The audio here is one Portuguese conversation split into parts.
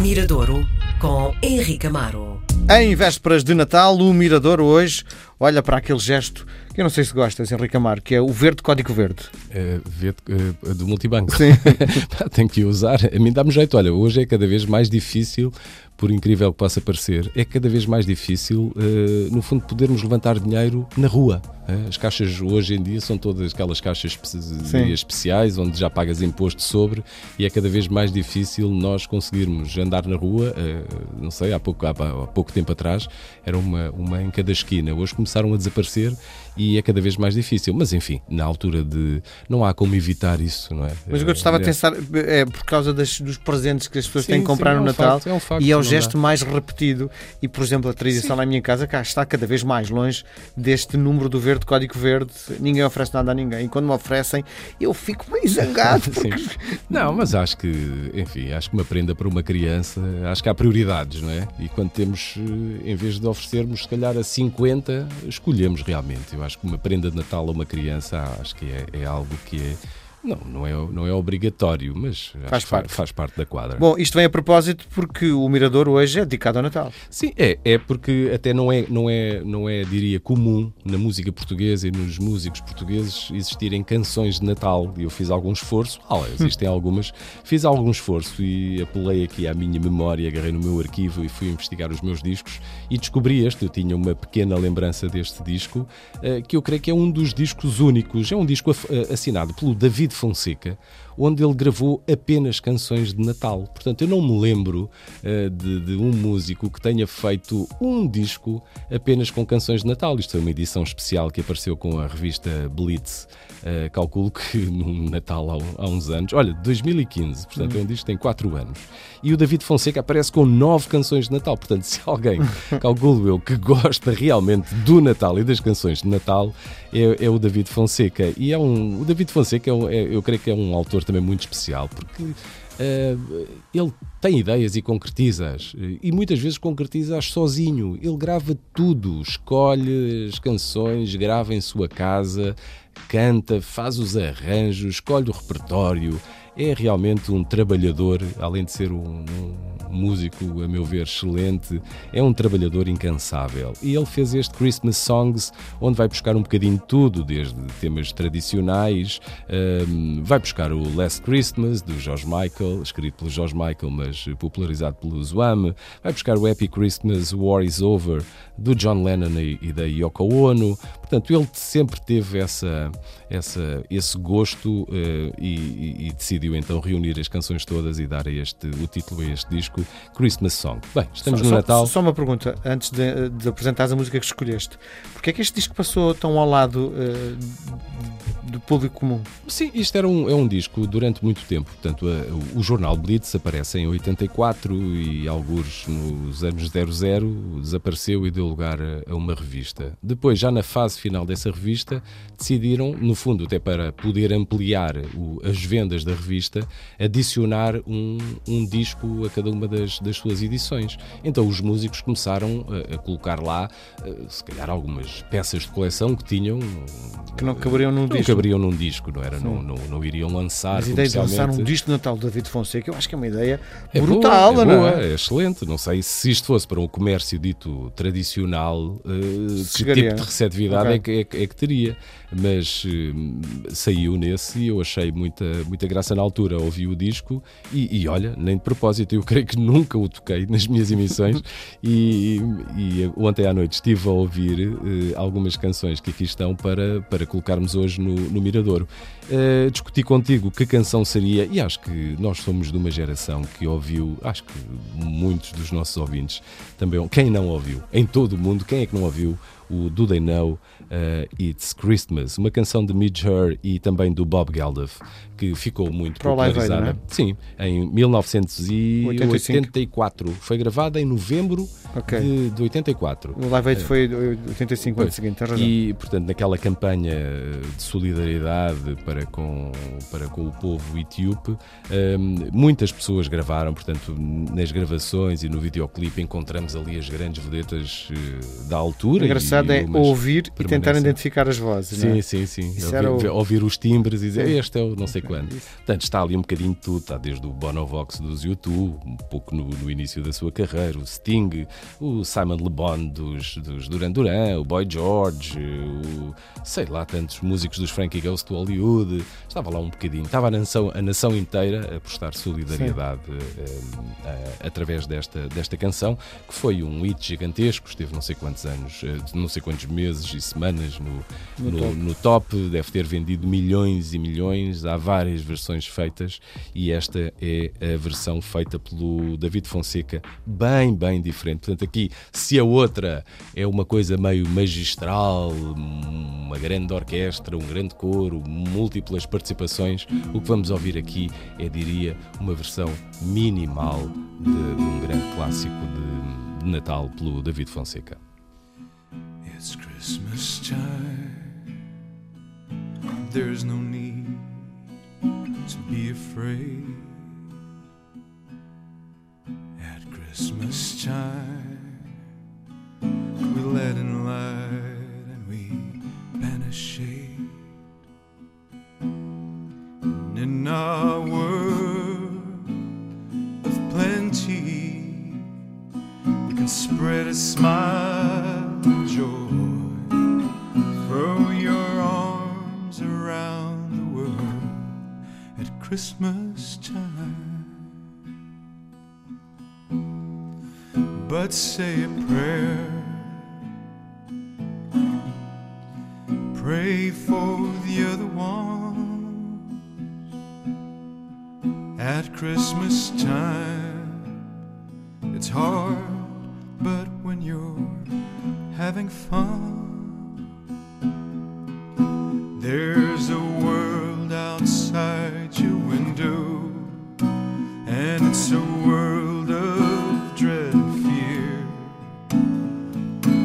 Miradouro com Henrique Amaro. Em vésperas de Natal, o Mirador hoje olha para aquele gesto que eu não sei se gostas, Henrique Amaro, que é o verde código verde. É, verde, é, do multibanco. Sim. Tenho que usar. A mim dá-me jeito. Olha, hoje é cada vez mais difícil, por incrível que possa parecer, é cada vez mais difícil, uh, no fundo, podermos levantar dinheiro na rua. Uh, as caixas hoje em dia são todas aquelas caixas espe especiais, onde já pagas imposto sobre, e é cada vez mais difícil nós conseguirmos andar na rua. Uh, não sei, há pouco, há, há pouco tempo atrás era uma, uma em cada esquina. Hoje começaram a desaparecer e é cada vez mais difícil. Mas enfim, na altura de. Não há como evitar isso, não é? Mas o que eu estava é. a pensar é por causa das, dos presentes que as pessoas sim, têm que comprar sim, é no Natal facto, é um facto, e o gesto mais repetido. E, por exemplo, a tradição na minha casa cá está cada vez mais longe deste número do verde, código verde. Ninguém oferece nada a ninguém. E quando me oferecem, eu fico meio zangado. Porque... Não, mas acho que, enfim, acho que uma prenda para uma criança, acho que há prioridades, não é? E quando temos, eh, em vez de oferecermos, se calhar a 50, escolhemos realmente. Eu acho que uma prenda de Natal a uma criança, acho que é, é algo que é não, não é, não é obrigatório, mas faz parte. faz parte da quadra. Bom, isto vem a propósito porque o Mirador hoje é dedicado ao Natal. Sim, é, é porque até não é, não é, não é, diria, comum na música portuguesa e nos músicos portugueses existirem canções de Natal. E eu fiz algum esforço, ah, existem algumas, fiz algum esforço e apelei aqui à minha memória, agarrei no meu arquivo e fui investigar os meus discos e descobri este. Eu tinha uma pequena lembrança deste disco, eh, que eu creio que é um dos discos únicos, é um disco eh, assinado pelo David David Fonseca, onde ele gravou apenas canções de Natal. Portanto, eu não me lembro uh, de, de, um músico que tenha feito um disco apenas com canções de Natal. Isto é uma edição especial que apareceu com a revista Blitz. Uh, calculo que no Natal há, há, uns anos, olha, 2015, portanto é um disco que tem 4 anos. E o David Fonseca aparece com 9 canções de Natal. Portanto, se alguém, calculo eu, que gosta realmente do Natal e das canções de Natal, é, é o David Fonseca. E é um, o David Fonseca, é, é eu creio que é um autor também muito especial, porque uh, ele tem ideias e concretiza-as. E muitas vezes concretiza-as sozinho. Ele grava tudo, escolhe as canções, grava em sua casa, canta, faz os arranjos, escolhe o repertório. É realmente um trabalhador, além de ser um, um músico, a meu ver, excelente, é um trabalhador incansável. E ele fez este Christmas Songs, onde vai buscar um bocadinho de tudo, desde temas tradicionais, um, vai buscar o Last Christmas, do George Michael, escrito pelo George Michael, mas popularizado pelo Zwam, vai buscar o Happy Christmas, War is Over, do John Lennon e, da Yoko Ono. Portanto, ele sempre teve essa, essa, esse gosto uh, e, e, decidiu então reunir as canções todas e dar este, o título a este disco Christmas Song. Bem, estamos só, no Natal. Só uma pergunta, antes de, de apresentares a música que escolheste. Porquê é que este disco passou tão ao lado uh, do público comum? Sim, isto era um, é um disco durante muito tempo. Portanto, a, o jornal Blitz aparece em 84 e alguns nos anos 00 desapareceu e deu lugar a, a uma revista. Depois, já na fase final dessa revista, decidiram, no fundo, até para poder ampliar o, as vendas da revista, adicionar um, um disco a cada uma das, das suas edições. Então os músicos começaram a, a colocar lá, eh, se calhar, algumas peças de coleção que tinham. Que não caberiam num não disco. caberiam num disco, não era? Não, não, não, iriam lançar. Mas a ideia de lançar um disco de Natal de David Fonseca, eu acho que é uma ideia é brutal, boa, é, boa, é? é? excelente. Não sei se isto fosse para um comércio dito tradicional, uh, que tipo de receptividade okay. é, que, é, é que teria mas uh, saiu nesse e eu achei muita, muita graça na altura. Ouvi o disco e, e, olha, nem de propósito, eu creio que nunca o toquei nas minhas emissões. e, e, ontem à noite estive a ouvir uh, algumas canções que aqui estão para, para colocarmos hoje no, no Miradouro. Uh, discuti contigo que canção seria, e acho que nós somos de uma geração que ouviu, acho que muitos dos nossos ouvintes também, quem não ouviu, em todo o mundo, quem é que não ouviu o Do They Know uh, It's Christmas, uma canção de Midge Her e também do Bob Geldof, que ficou muito Para popularizada. Live, é? Sim, em 1984. Foi gravada em novembro okay. de, de 84. O Live Aid uh, foi 85 ano seguinte, E, portanto, naquela campanha de solidariedade para com, para com o povo etíope, um, ehm, muitas pessoas gravaram, portanto, nas gravações e no videoclipe encontramos ali as grandes vedetas uh, da altura. Engraçado é ouvir e tentar identificar as vozes. Sim, é? sim, sim. Ouvir, o... ouvir, os timbres e dizer este é o não sei quando. Portanto, está ali um bocadinho de tudo, está desde o Bonovox dos YouTube, um pouco no, no, início da sua carreira, o Sting, o Simon Le Bon dos, dos Duran Duran, o Boy George, o, sei lá, tantos músicos dos Frankie Goes to Hollywood. Estava lá um bocadinho, estava a nação, a nação inteira a prestar solidariedade uh, através desta, desta canção, que foi um hit gigantesco, esteve não sei quantos anos, uh, não sei quantos meses e semanas no, no, no, top. no top, deve ter vendido milhões e milhões, há várias versões feitas e esta é a versão feita pelo David Fonseca, bem, bem diferente. Portanto, aqui, se a outra é uma coisa meio magistral, uma grande orquestra, um grande coro, múltiplas participações, o que vamos ouvir aqui é, diria, uma versão minimal de, de um grande clássico de, de Natal pelo David Fonseca. It's Christmas time. There's no need to be afraid. At Christmas time, we let in Christmas time. But say a prayer. Pray for the other ones at Christmas time. It's hard, but when you're having fun, it's a world of dread and fear,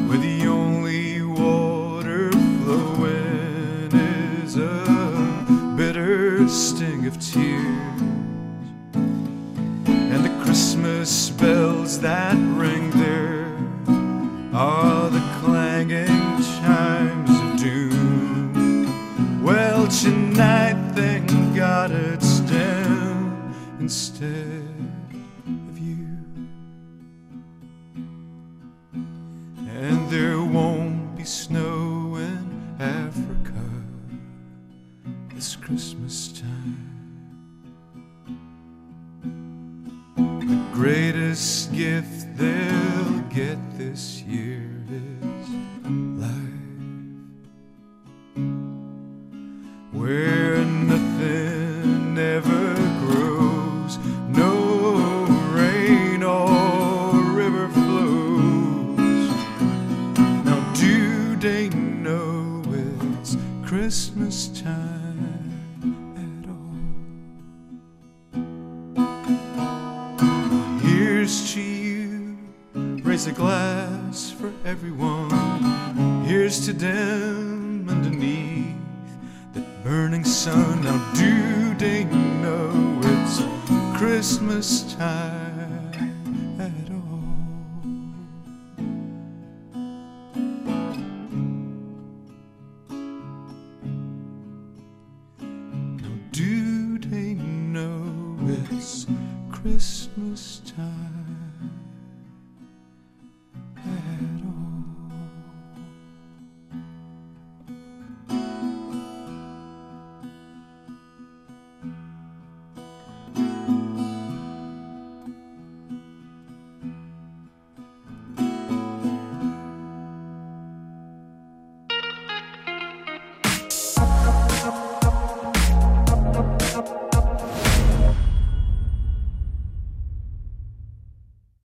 where the only water flowing is a bitter sting of tears, and the Christmas bells that ring there are the clanging chimes of doom. Well, tonight, thank God it's them instead Christmas time at all? Here's to you, raise a glass for everyone. Here's to them underneath that burning sun. Now, do they know it's Christmas time Christmas time?